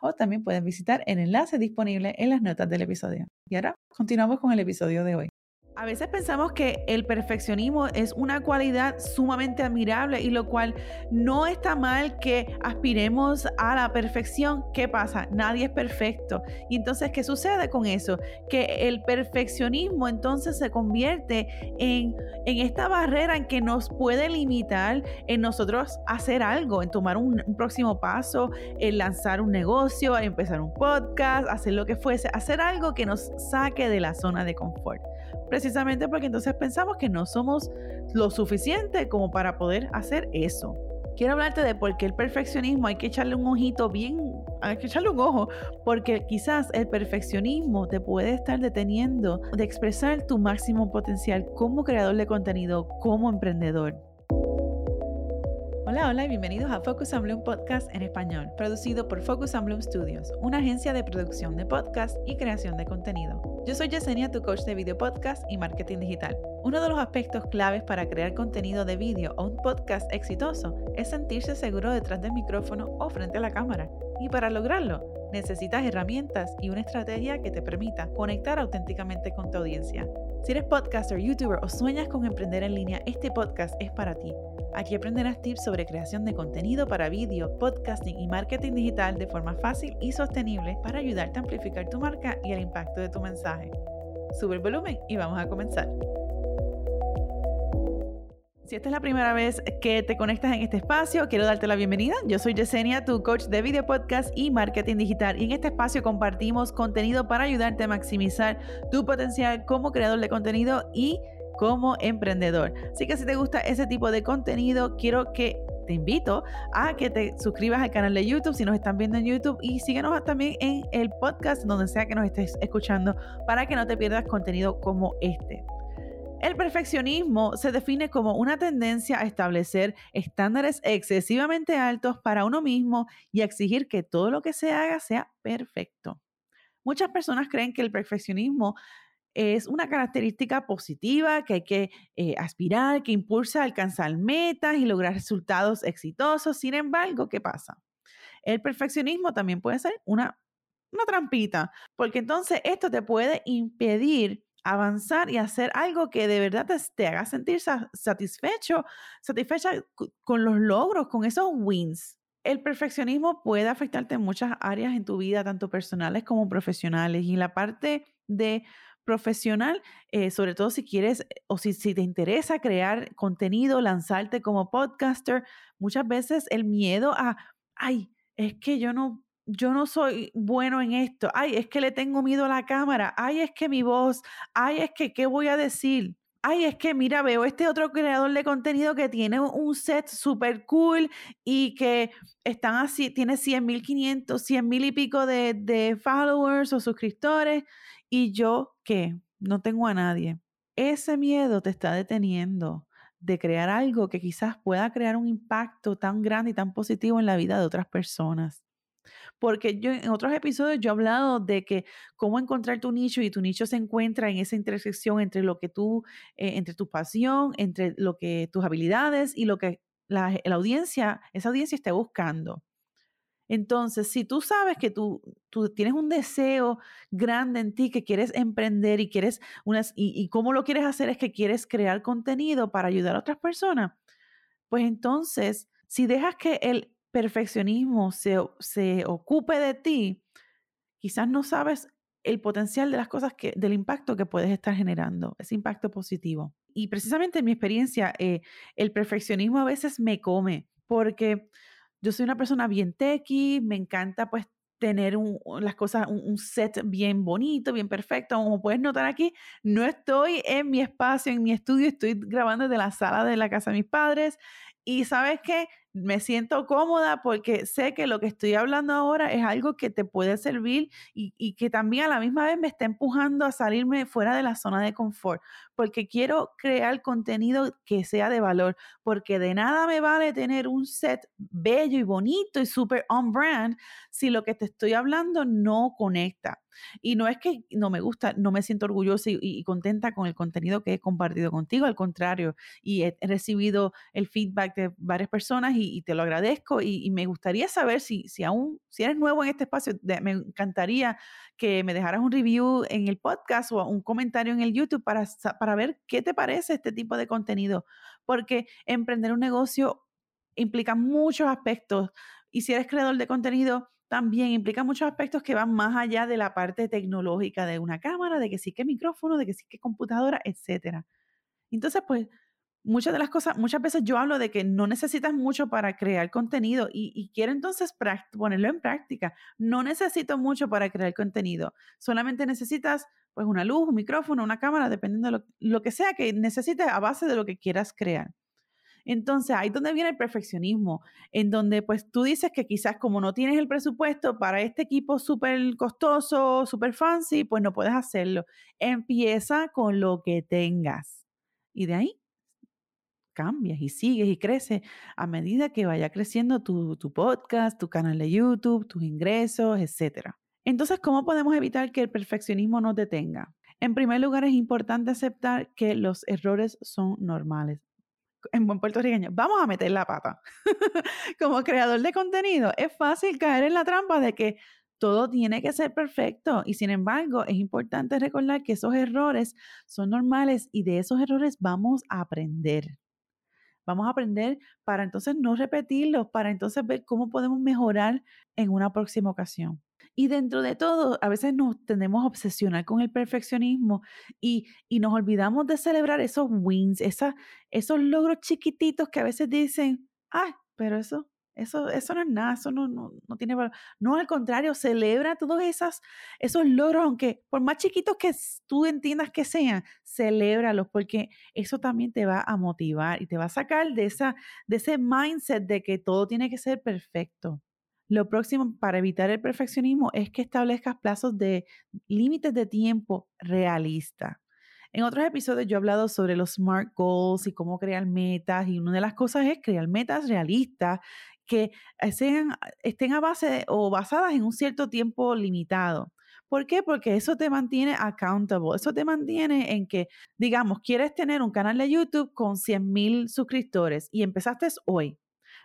o también puedes visitar el enlace disponible en las notas del episodio. Y ahora continuamos con el episodio de hoy. A veces pensamos que el perfeccionismo es una cualidad sumamente admirable y lo cual no está mal que aspiremos a la perfección. ¿Qué pasa? Nadie es perfecto. Y entonces, ¿qué sucede con eso? Que el perfeccionismo entonces se convierte en, en esta barrera en que nos puede limitar en nosotros hacer algo, en tomar un, un próximo paso, en lanzar un negocio, en empezar un podcast, hacer lo que fuese, hacer algo que nos saque de la zona de confort precisamente porque entonces pensamos que no somos lo suficiente como para poder hacer eso. Quiero hablarte de por qué el perfeccionismo hay que echarle un ojito bien, hay que echarle un ojo, porque quizás el perfeccionismo te puede estar deteniendo de expresar tu máximo potencial como creador de contenido, como emprendedor. Hola, hola y bienvenidos a Focus on Bloom Podcast en español, producido por Focus on Bloom Studios, una agencia de producción de podcast y creación de contenido. Yo soy Yesenia, tu coach de video podcast y marketing digital. Uno de los aspectos claves para crear contenido de vídeo o un podcast exitoso es sentirse seguro detrás del micrófono o frente a la cámara. Y para lograrlo, necesitas herramientas y una estrategia que te permita conectar auténticamente con tu audiencia. Si eres podcaster, youtuber o sueñas con emprender en línea, este podcast es para ti. Aquí aprenderás tips sobre creación de contenido para vídeo, podcasting y marketing digital de forma fácil y sostenible para ayudarte a amplificar tu marca y el impacto de tu mensaje. Sube el volumen y vamos a comenzar. Si esta es la primera vez que te conectas en este espacio, quiero darte la bienvenida. Yo soy Yesenia, tu coach de video podcast y marketing digital. Y en este espacio compartimos contenido para ayudarte a maximizar tu potencial como creador de contenido y como emprendedor. Así que si te gusta ese tipo de contenido, quiero que te invito a que te suscribas al canal de YouTube si nos están viendo en YouTube y síguenos también en el podcast donde sea que nos estés escuchando para que no te pierdas contenido como este. El perfeccionismo se define como una tendencia a establecer estándares excesivamente altos para uno mismo y a exigir que todo lo que se haga sea perfecto. Muchas personas creen que el perfeccionismo es una característica positiva que hay que eh, aspirar, que impulsa a alcanzar metas y lograr resultados exitosos. Sin embargo, ¿qué pasa? El perfeccionismo también puede ser una, una trampita, porque entonces esto te puede impedir avanzar y hacer algo que de verdad te, haga sentir satisfecho, satisfecha con los logros, con esos wins. El perfeccionismo puede afectarte en muchas áreas en tu vida, tanto personales como profesionales. Y la parte de profesional, eh, sobre todo si quieres o si, si te interesa crear contenido, lanzarte como podcaster, muchas veces el miedo a, ay, es que yo no yo no soy bueno en esto, ay, es que le tengo miedo a la cámara, ay, es que mi voz, ay, es que, ¿qué voy a decir? Ay, es que mira, veo este otro creador de contenido que tiene un set súper cool y que están así, tiene 100 mil 500, 100 mil y pico de, de followers o suscriptores y yo, ¿qué? No tengo a nadie. Ese miedo te está deteniendo de crear algo que quizás pueda crear un impacto tan grande y tan positivo en la vida de otras personas. Porque yo en otros episodios yo he hablado de que cómo encontrar tu nicho y tu nicho se encuentra en esa intersección entre lo que tú, eh, entre tu pasión, entre lo que tus habilidades y lo que la, audiencia, esa audiencia esté buscando. Entonces, si tú sabes que tú, tienes un deseo grande en ti, que quieres emprender y quieres unas, y, y cómo lo quieres hacer es que quieres crear contenido para ayudar a otras personas, pues entonces, si dejas que el perfeccionismo se, se ocupe de ti, quizás no sabes el potencial de las cosas que, del impacto que puedes estar generando, ese impacto positivo. Y precisamente en mi experiencia, eh, el perfeccionismo a veces me come, porque yo soy una persona bien techy, me encanta pues tener las cosas, un, un, set bien bonito, bien perfecto. Como puedes notar aquí, no estoy en mi espacio, en mi estudio, estoy grabando desde la sala de la casa de mis padres. Y sabes que me siento cómoda porque sé que lo que estoy hablando ahora es algo que te puede servir y, y, que también a la misma vez me está empujando a salirme fuera de la zona de confort, porque quiero crear contenido que sea de valor, porque de nada me vale tener un set bello y bonito y súper on brand si lo que te estoy hablando no conecta. Y no es que no me gusta, no me siento orgullosa y, contenta con el contenido que he compartido contigo, al contrario, y he, recibido el feedback de varias personas y, te lo agradezco y, me gustaría saber si, si aún, si eres nuevo en este espacio, me encantaría que me dejaras un review en el podcast o un comentario en el YouTube para, para ver qué te parece este tipo de contenido, porque emprender un negocio implica muchos aspectos y si eres creador de contenido, también implica muchos aspectos que van más allá de la parte tecnológica de una cámara, de que sí que micrófono, de que sí que computadora, etc. Entonces, pues, muchas de las cosas, muchas veces yo hablo de que no necesitas mucho para crear contenido y, quiero entonces ponerlo en práctica. No necesito mucho para crear contenido, solamente necesitas pues una luz, un micrófono, una cámara, dependiendo de lo, lo que sea que necesites a base de lo que quieras crear. Entonces, ahí es donde viene el perfeccionismo, en donde pues tú dices que quizás como no tienes el presupuesto para este equipo súper costoso, súper fancy, pues no puedes hacerlo. Empieza con lo que tengas. Y de ahí cambias y sigues y creces a medida que vaya creciendo tu, podcast, tu canal de YouTube, tus ingresos, etc. Entonces, ¿cómo podemos evitar que el perfeccionismo nos detenga? En primer lugar, es importante aceptar que los errores son normales en buen puertorriqueño, vamos a meter la pata. Como creador de contenido, es fácil caer en la trampa de que todo tiene que ser perfecto y sin embargo es importante recordar que esos errores son normales y de esos errores vamos a aprender. Vamos a aprender para entonces no repetirlos, para entonces ver cómo podemos mejorar en una próxima ocasión. Y dentro de todo, a veces nos tendemos a obsesionar con el perfeccionismo y, nos olvidamos de celebrar esos wins, esos logros chiquititos que a veces dicen, ay, pero eso, eso, eso no es nada, eso no, no, no tiene valor. No, al contrario, celebra todos esas, esos logros, aunque por más chiquitos que tú entiendas que sean, celébralos, porque eso también te va a motivar y te va a sacar de, esa, de ese mindset de que todo tiene que ser perfecto. Lo próximo para evitar el perfeccionismo es que establezcas plazos de límites de tiempo realista. En otros episodios yo he hablado sobre los SMART goals y cómo crear metas y una de las cosas es crear metas realistas que sean, estén a base o basadas en un cierto tiempo limitado. ¿Por qué? Porque eso te mantiene accountable, eso te mantiene en que, digamos, quieres tener un canal de YouTube con 100 mil suscriptores y empezaste hoy.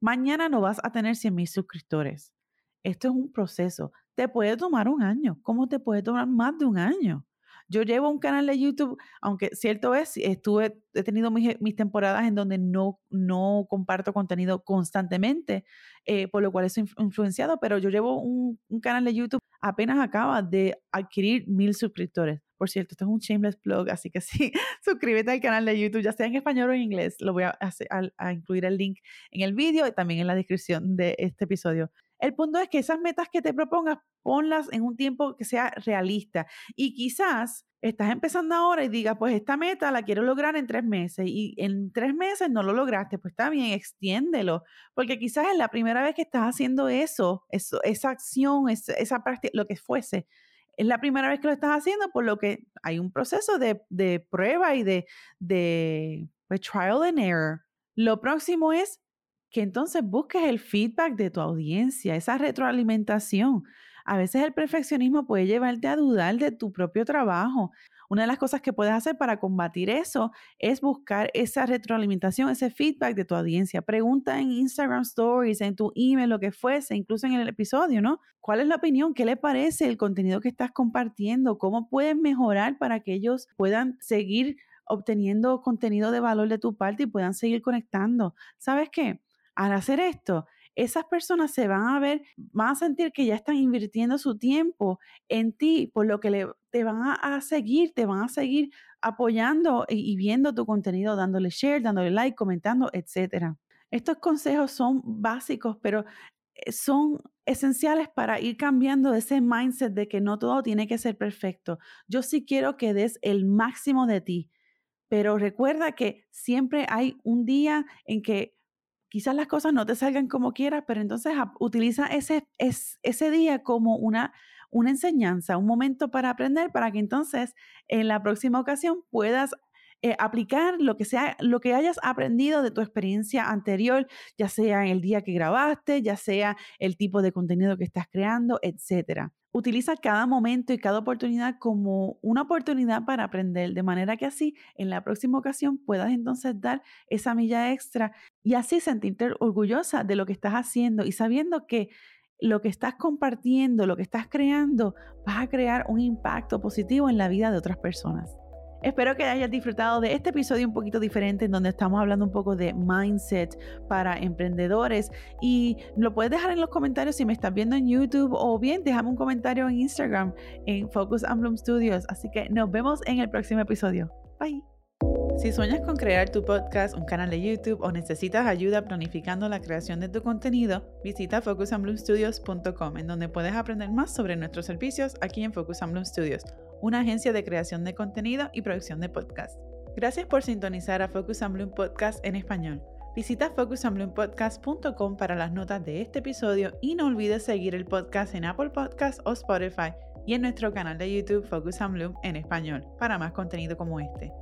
Mañana no vas a tener 100 mil suscriptores. Esto es un proceso. Te puede tomar un año. ¿Cómo te puede tomar más de un año? Yo llevo un canal de YouTube, aunque cierto es, estuve, he tenido mis, temporadas en donde no, no comparto contenido constantemente, eh, por lo cual es influenciado, pero yo llevo un, un, canal de YouTube, apenas acaba de adquirir mil suscriptores. Por cierto, esto es un shameless blog, así que sí, suscríbete al canal de YouTube, ya sea en español o en inglés. Lo voy a, a incluir el link en el vídeo y también en la descripción de este episodio. El punto es que esas metas que te propongas, ponlas en un tiempo que sea realista. Y quizás estás empezando ahora y digas, pues esta meta la quiero lograr en tres meses y en tres meses no lo lograste, pues está bien, extiéndelo, porque quizás es la primera vez que estás haciendo eso, esa acción, esa práctica, lo que fuese es la primera vez que lo estás haciendo, por lo que hay un proceso de, prueba y de, de pues, trial and error. Lo próximo es que entonces busques el feedback de tu audiencia, esa retroalimentación. A veces el perfeccionismo puede llevarte a dudar de tu propio trabajo. Una de las cosas que puedes hacer para combatir eso es buscar esa retroalimentación, ese feedback de tu audiencia. Pregunta en Instagram Stories, en tu email, lo que fuese, incluso en el episodio, ¿no? ¿Cuál es la opinión? ¿Qué le parece el contenido que estás compartiendo? ¿Cómo puedes mejorar para que ellos puedan seguir obteniendo contenido de valor de tu parte y puedan seguir conectando? ¿Sabes qué? Al hacer esto, esas personas se van a ver, van a sentir que ya están invirtiendo su tiempo en ti, por lo que te van a, seguir, te van a seguir apoyando y, viendo tu contenido, dándole share, dándole like, comentando, etc. Estos consejos son básicos, pero eh, son esenciales para ir cambiando ese mindset de que no todo tiene que ser perfecto. Yo sí quiero que des el máximo de ti, pero recuerda que siempre hay un día en que quizás las cosas no te salgan como quieras, pero entonces utiliza ese, ese día como una, una enseñanza, un momento para aprender, para que entonces en la próxima ocasión puedas eh, aplicar lo que sea, lo que hayas aprendido de tu experiencia anterior, ya sea el día que grabaste, ya sea el tipo de contenido que estás creando, etcétera. Utiliza cada momento y cada oportunidad como una oportunidad para aprender, de manera que así en la próxima ocasión puedas entonces dar esa milla extra y así sentirte orgullosa de lo que estás haciendo y sabiendo que lo que estás compartiendo, lo que estás creando, vas a crear un impacto positivo en la vida de otras personas. Espero que hayas disfrutado de este episodio un poquito diferente en donde estamos hablando un poco de mindset para emprendedores y lo puedes dejar en los comentarios si me estás viendo en YouTube o bien déjame un comentario en Instagram en Focus and Bloom Studios. Así que nos vemos en el próximo episodio. Bye. Si sueñas con crear tu podcast, un canal de YouTube o necesitas ayuda planificando la creación de tu contenido, visita focusandbloomstudios.com en donde puedes aprender más sobre nuestros servicios aquí en Focus and Bloom Studios, una agencia de creación de contenido y producción de podcast. Gracias por sintonizar a Focus and Bloom Podcast en español. Visita focusandbloompodcast.com para las notas de este episodio y no olvides seguir el podcast en Apple Podcasts o Spotify y en nuestro canal de YouTube Focus and en español para más contenido como este.